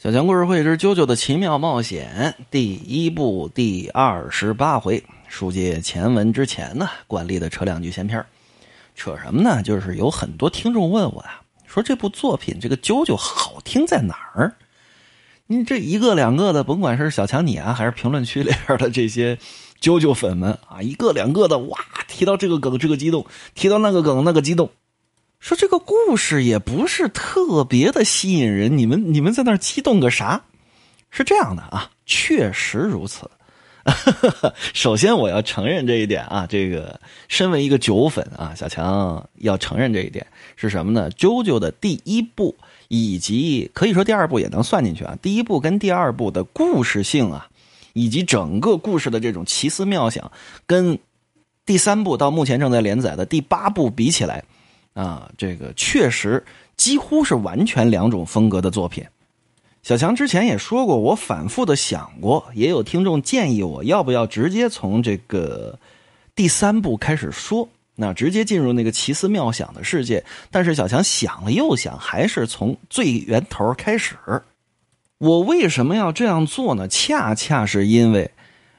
小强故事会之《啾啾的奇妙冒险》第一部第二十八回，书接前文之前呢，惯例的扯两句闲篇扯什么呢？就是有很多听众问我啊，说这部作品这个啾啾好听在哪儿？你这一个两个的，甭管是小强你啊，还是评论区里边的这些啾啾粉们啊，一个两个的哇，提到这个梗这个激动，提到那个梗那个激动。说这个故事也不是特别的吸引人，你们你们在那儿激动个啥？是这样的啊，确实如此。首先我要承认这一点啊，这个身为一个九粉啊，小强要承认这一点是什么呢？啾啾的第一部以及可以说第二部也能算进去啊，第一部跟第二部的故事性啊，以及整个故事的这种奇思妙想，跟第三部到目前正在连载的第八部比起来。啊，这个确实几乎是完全两种风格的作品。小强之前也说过，我反复的想过，也有听众建议我要不要直接从这个第三部开始说，那直接进入那个奇思妙想的世界。但是小强想了又想，还是从最源头开始。我为什么要这样做呢？恰恰是因为。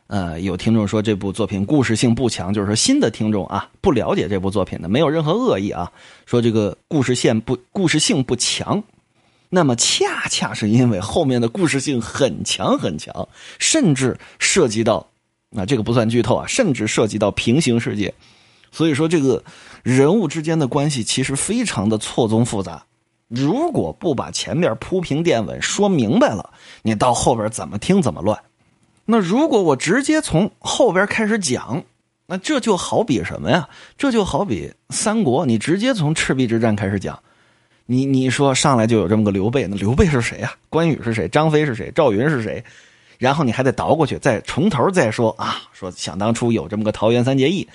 呃，有听众说这部作品故事性不强，就是说新的听众啊，不了解这部作品的，没有任何恶意啊，说这个故事线不故事性不强，那么恰恰是因为后面的故事性很强很强，甚至涉及到，啊这个不算剧透啊，甚至涉及到平行世界，所以说这个人物之间的关系其实非常的错综复杂，如果不把前面铺平垫稳说明白了，你到后边怎么听怎么乱。那如果我直接从后边开始讲，那这就好比什么呀？这就好比三国，你直接从赤壁之战开始讲，你你说上来就有这么个刘备，那刘备是谁啊？关羽是谁？张飞是谁？赵云是谁？然后你还得倒过去，再从头再说啊，说想当初有这么个桃园三结义，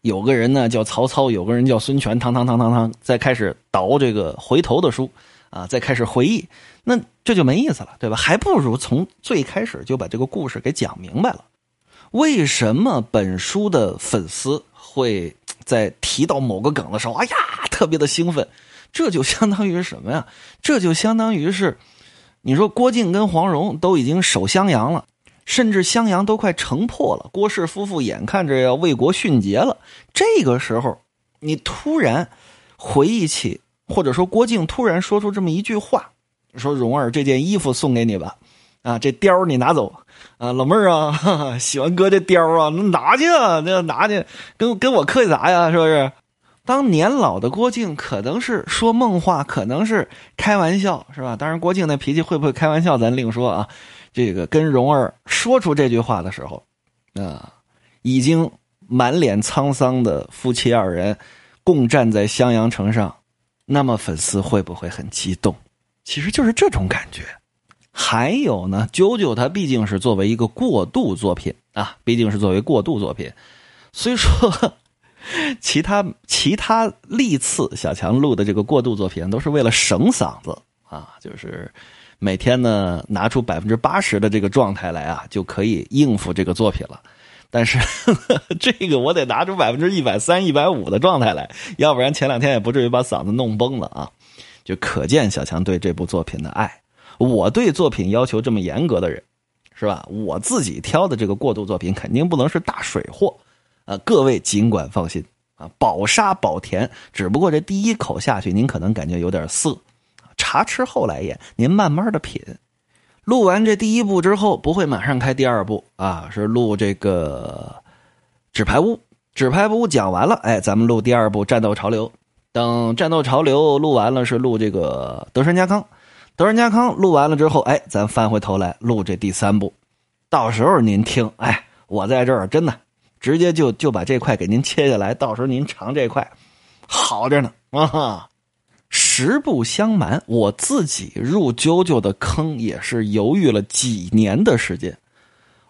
有个人呢叫曹操，有个人叫孙权，堂堂堂堂堂，再开始倒这个回头的书。啊，再开始回忆，那这就没意思了，对吧？还不如从最开始就把这个故事给讲明白了。为什么本书的粉丝会在提到某个梗的时候，哎呀，特别的兴奋？这就相当于什么呀？这就相当于是，你说郭靖跟黄蓉都已经守襄阳了，甚至襄阳都快城破了，郭氏夫妇眼看着要为国殉节了，这个时候你突然回忆起。或者说，郭靖突然说出这么一句话，说：“蓉儿，这件衣服送给你吧，啊，这貂你拿走，啊，老妹儿啊，喜欢哥这貂啊，拿去啊，那拿去，跟跟我客气啥呀？是不是？当年老的郭靖可能是说梦话，可能是开玩笑，是吧？当然，郭靖那脾气会不会开玩笑，咱另说啊。这个跟蓉儿说出这句话的时候，啊，已经满脸沧桑的夫妻二人，共站在襄阳城上。”那么粉丝会不会很激动？其实就是这种感觉。还有呢，九九它毕竟是作为一个过渡作品啊，毕竟是作为过渡作品，所以说 其他其他历次小强录的这个过渡作品都是为了省嗓子啊，就是每天呢拿出百分之八十的这个状态来啊，就可以应付这个作品了。但是 这个我得拿出百分之一百三、一百五的状态来，要不然前两天也不至于把嗓子弄崩了啊！就可见小强对这部作品的爱。我对作品要求这么严格的人，是吧？我自己挑的这个过渡作品肯定不能是大水货啊！各位尽管放心啊，保沙保甜。只不过这第一口下去，您可能感觉有点涩，茶吃后来咽，您慢慢的品。录完这第一部之后，不会马上开第二部啊，是录这个纸牌屋。纸牌屋讲完了，哎，咱们录第二部战斗潮流。等战斗潮流录完了，是录这个德川家康。德川家康录完了之后，哎，咱翻回头来录这第三部。到时候您听，哎，我在这儿真的直接就就把这块给您切下来，到时候您尝这块，好着呢啊哈。实不相瞒，我自己入啾啾的坑也是犹豫了几年的时间。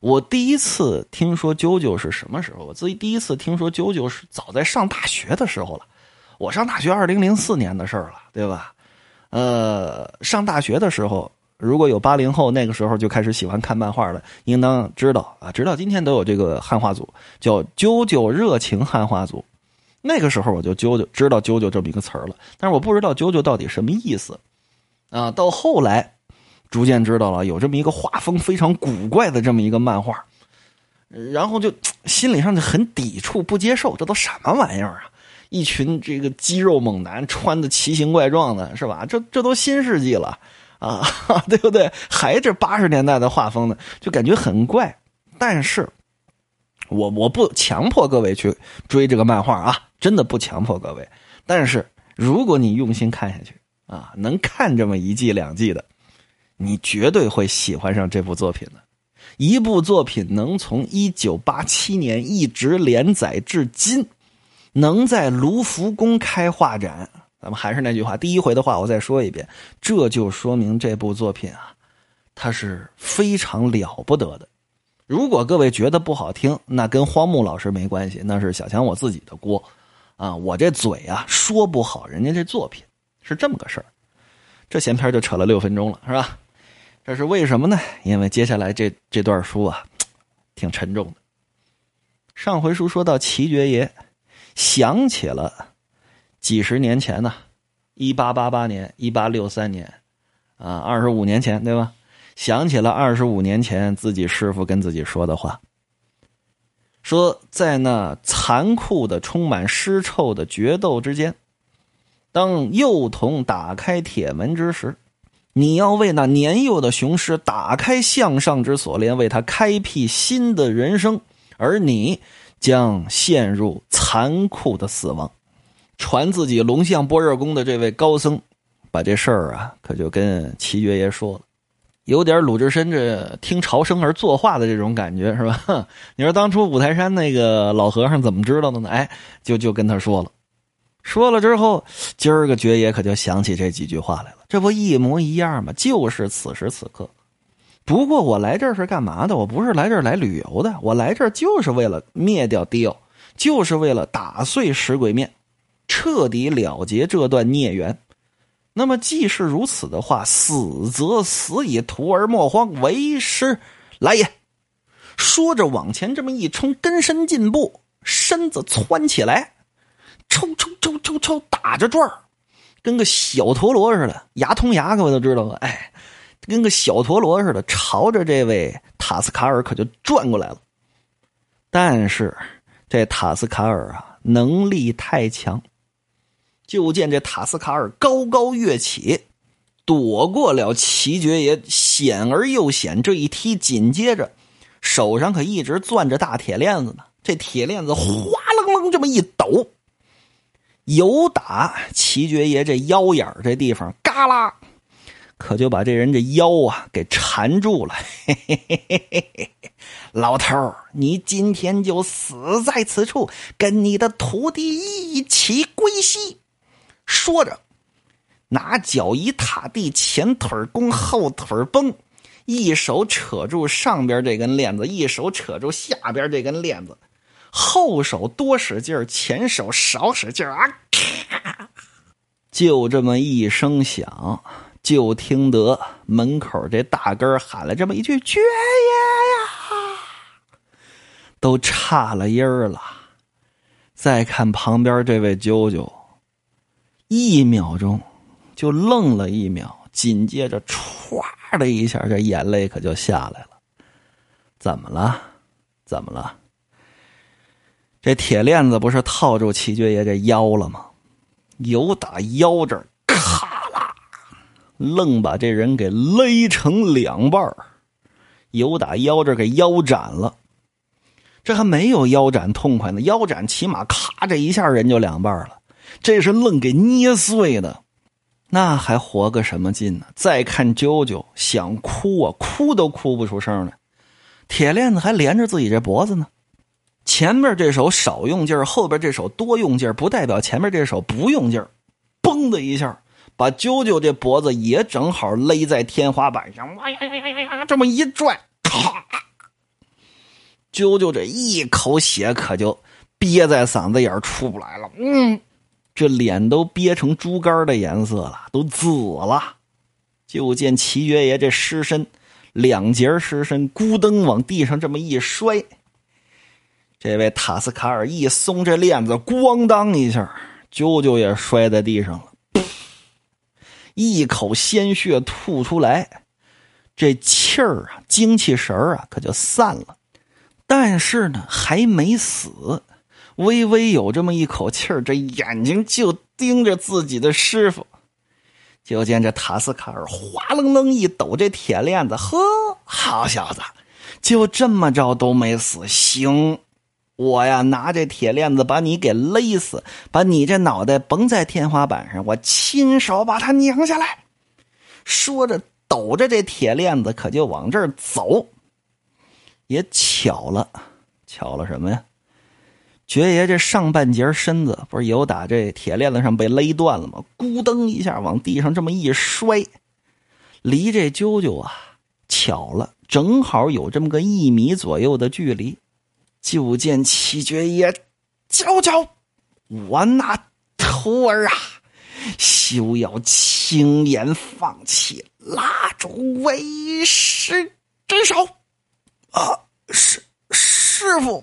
我第一次听说啾啾是什么时候？我自己第一次听说啾啾是早在上大学的时候了。我上大学二零零四年的事儿了，对吧？呃，上大学的时候，如果有八零后那个时候就开始喜欢看漫画了，应当知道啊，直到今天都有这个汉化组，叫啾啾热情汉化组。那个时候我就啾啾知道啾啾这么一个词儿了，但是我不知道啾啾到底什么意思，啊，到后来逐渐知道了有这么一个画风非常古怪的这么一个漫画，然后就心理上就很抵触、不接受，这都什么玩意儿啊？一群这个肌肉猛男穿的奇形怪状的，是吧？这这都新世纪了啊，对不对？还这八十年代的画风呢，就感觉很怪。但是，我我不强迫各位去追这个漫画啊，真的不强迫各位。但是，如果你用心看下去啊，能看这么一季两季的，你绝对会喜欢上这部作品的。一部作品能从一九八七年一直连载至今。能在卢浮宫开画展，咱们还是那句话，第一回的话我再说一遍，这就说明这部作品啊，它是非常了不得的。如果各位觉得不好听，那跟荒木老师没关系，那是小强我自己的锅啊。我这嘴啊说不好人家这作品是这么个事儿。这闲篇就扯了六分钟了，是吧？这是为什么呢？因为接下来这这段书啊，挺沉重的。上回书说到齐爵爷。想起了几十年前呢，一八八八年、一八六三年，啊，二十五年前，对吧？想起了二十五年前自己师傅跟自己说的话，说在那残酷的、充满尸臭的决斗之间，当幼童打开铁门之时，你要为那年幼的雄狮打开向上之锁链，为他开辟新的人生，而你。将陷入残酷的死亡。传自己龙象般若功的这位高僧，把这事儿啊，可就跟齐爵爷说了，有点鲁智深这听潮声而作画的这种感觉，是吧？你说当初五台山那个老和尚怎么知道的呢？哎，就就跟他说了，说了之后，今儿个爵爷可就想起这几句话来了，这不一模一样吗？就是此时此刻。不过我来这儿是干嘛的？我不是来这儿来旅游的，我来这儿就是为了灭掉迪奥，就是为了打碎石鬼面，彻底了结这段孽缘。那么既是如此的话，死则死矣，徒儿莫慌，为师来也。说着往前这么一冲，跟身进步，身子窜起来，抽抽抽抽抽，打着转儿，跟个小陀螺似的，牙通牙，各位都知道吧？哎。跟个小陀螺似的，朝着这位塔斯卡尔可就转过来了。但是这塔斯卡尔啊，能力太强。就见这塔斯卡尔高高跃起，躲过了齐爵爷险而又险这一踢，紧接着手上可一直攥着大铁链子呢。这铁链子哗楞楞这么一抖，有打齐爵爷这腰眼这地方，嘎啦。可就把这人这腰啊给缠住了，嘿嘿嘿嘿嘿老头你今天就死在此处，跟你的徒弟一起归西。说着，拿脚一踏地，前腿弓，后腿绷，一手扯住上边这根链子，一手扯住下边这根链子，后手多使劲前手少使劲啊！就这么一声响。就听得门口这大根喊了这么一句：“爵爷呀！”都差了音儿了。再看旁边这位舅舅，一秒钟就愣了一秒，紧接着歘的一下，这眼泪可就下来了。怎么了？怎么了？这铁链子不是套住齐爵爷这腰了吗？有打腰这儿。愣把这人给勒成两半儿由打腰这儿给腰斩了。这还没有腰斩痛快呢，腰斩起码咔这一下人就两半了，这是愣给捏碎的，那还活个什么劲呢？再看啾啾想哭啊，哭都哭不出声来。铁链子还连着自己这脖子呢，前面这手少用劲儿，后边这手多用劲儿，不代表前面这手不用劲儿，嘣的一下。把啾啾这脖子也正好勒在天花板上，哇呀呀呀呀呀！这么一拽，咔！啾啾这一口血可就憋在嗓子眼儿出不来了。嗯，这脸都憋成猪肝的颜色了，都紫了。就见齐爵爷这尸身，两截尸身咕噔往地上这么一摔，这位塔斯卡尔一松这链子，咣当一下，啾啾也摔在地上了。一口鲜血吐出来，这气儿啊，精气神啊，可就散了。但是呢，还没死，微微有这么一口气儿，这眼睛就盯着自己的师傅。就见这塔斯卡尔哗楞楞一抖这铁链子，呵，好小子，就这么着都没死。行，我呀拿这铁链子把你给勒死，把你这脑袋绷在天花板上，我亲手把它拧下来。说着，抖着这铁链子，可就往这儿走。也巧了，巧了什么呀？爵爷这上半截身子不是有打这铁链子上被勒断了吗？咕噔一下往地上这么一摔，离这啾啾啊，巧了，正好有这么个一米左右的距离。就见七爵爷，啾啾，我那徒儿啊，休要轻言放弃，拉住为师真手。啊，师师傅。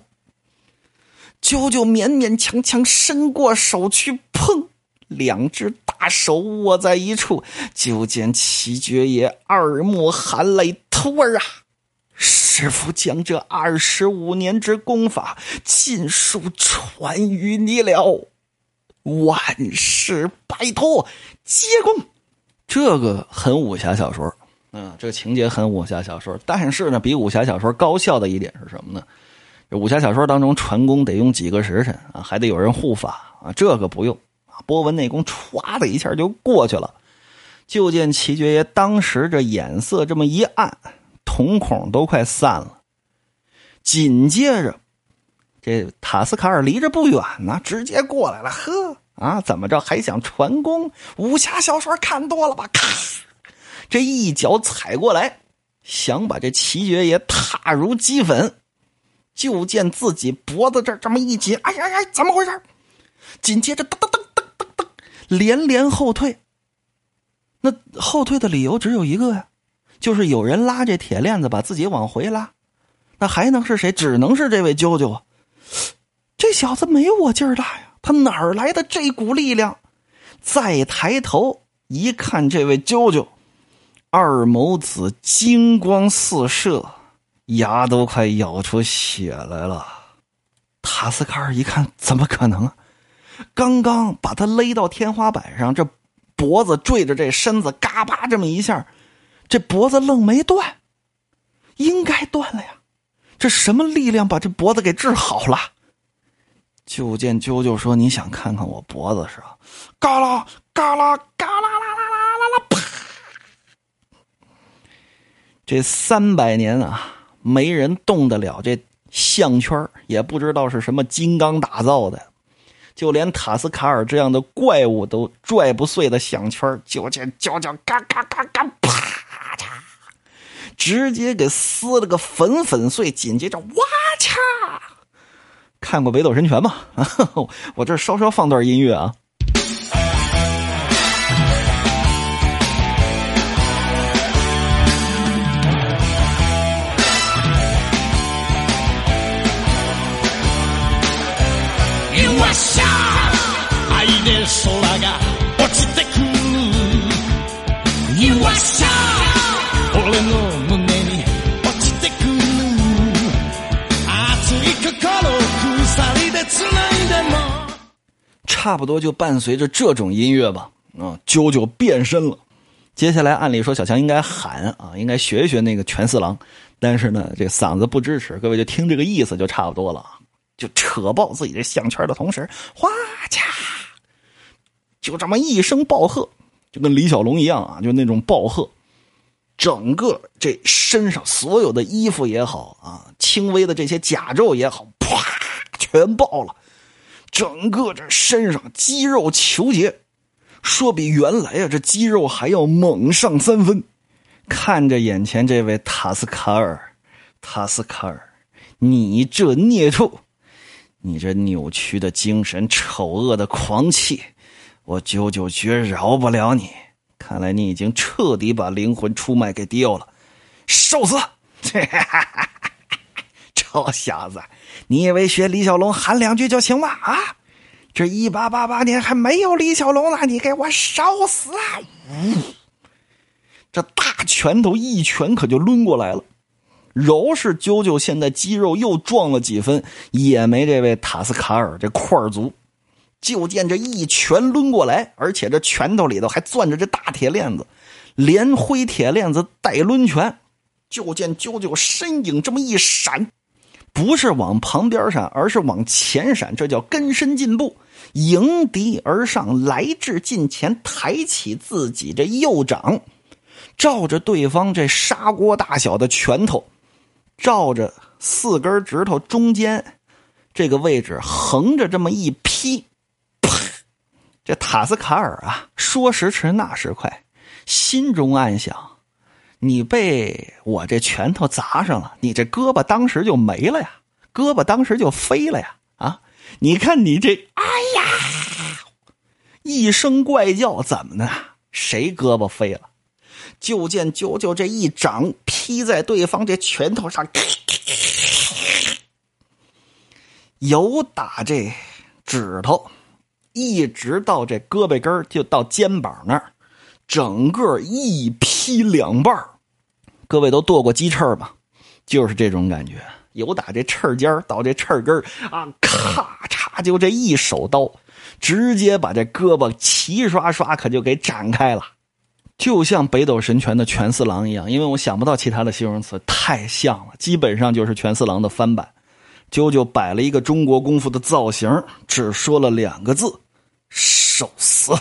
舅舅勉勉强强伸过手去碰，两只大手握在一处，就见七爵爷二目含泪：“徒儿啊，师傅将这二十五年之功法尽数传于你了，万事拜托，接功。”这个很武侠小说，嗯，这个情节很武侠小说，但是呢，比武侠小说高效的一点是什么呢？这武侠小说当中传功得用几个时辰啊，还得有人护法啊，这个不用啊，波纹内功歘的一下就过去了。就见齐爵爷当时这眼色这么一暗，瞳孔都快散了。紧接着，这塔斯卡尔离着不远呢，直接过来了。呵啊，怎么着还想传功？武侠小说看多了吧？咔，这一脚踩过来，想把这齐爵爷踏如齑粉。就见自己脖子这这么一紧，哎呀呀，怎么回事？紧接着噔噔噔噔噔噔，连连后退。那后退的理由只有一个呀，就是有人拉这铁链子把自己往回拉。那还能是谁？只能是这位啾啾啊！这小子没我劲儿大呀，他哪儿来的这股力量？再抬头一看，这位啾啾，二眸子金光四射。牙都快咬出血来了，塔斯卡尔一看，怎么可能啊？刚刚把他勒到天花板上，这脖子坠着这身子，嘎巴这么一下，这脖子愣没断，应该断了呀。这什么力量把这脖子给治好了？就见啾啾说：“你想看看我脖子是吧？”嘎啦嘎啦嘎啦啦啦啦啦啦！啪！这三百年啊！没人动得了这项圈也不知道是什么金刚打造的，就连塔斯卡尔这样的怪物都拽不碎的项圈就见叫叫嘎嘎嘎嘎，啪嚓，直接给撕了个粉粉碎。紧接着，哇嚓！看过《北斗神拳吗？我这稍稍放段音乐啊。差不多就伴随着这种音乐吧，啊，啾啾变身了。接下来按理说小强应该喊啊，应该学一学那个全四郎，但是呢，这嗓子不支持，各位就听这个意思就差不多了。就扯爆自己这项圈的同时，哗，就这么一声暴喝，就跟李小龙一样啊，就那种暴喝，整个这身上所有的衣服也好啊，轻微的这些甲胄也好，啪，全爆了。整个这身上肌肉球结，说比原来啊这肌肉还要猛上三分。看着眼前这位塔斯卡尔，塔斯卡尔，你这孽畜，你这扭曲的精神，丑恶的狂气，我九九绝饶不了你。看来你已经彻底把灵魂出卖给丢了，受死！臭小子！你以为学李小龙喊两句就行吗？啊！这一八八八年还没有李小龙呢，你给我烧死啊！这大拳头一拳可就抡过来了。饶是啾啾现在肌肉又壮了几分，也没这位塔斯卡尔这块足。就见这一拳抡过来，而且这拳头里头还攥着这大铁链子，连挥铁链子带抡拳。就见啾啾身影这么一闪，不是往旁边闪，而是往前闪，这叫根深进步，迎敌而上，来至近前，抬起自己这右掌，照着对方这砂锅大小的拳头。照着四根指头中间这个位置横着这么一劈，这塔斯卡尔啊，说时迟那时快，心中暗想：你被我这拳头砸上了，你这胳膊当时就没了呀，胳膊当时就飞了呀！啊，你看你这，哎呀！一声怪叫，怎么的？谁胳膊飞了？就见啾啾这一掌劈在对方这拳头上，有打这指头，一直到这胳膊根就到肩膀那儿，整个一劈两半各位都剁过鸡翅吧？就是这种感觉，由打这翅尖到这翅根啊，咔嚓就这一手刀，直接把这胳膊齐刷刷可就给展开了。就像北斗神拳的拳四郎一样，因为我想不到其他的形容词，太像了，基本上就是拳四郎的翻版。啾啾摆了一个中国功夫的造型，只说了两个字：受死。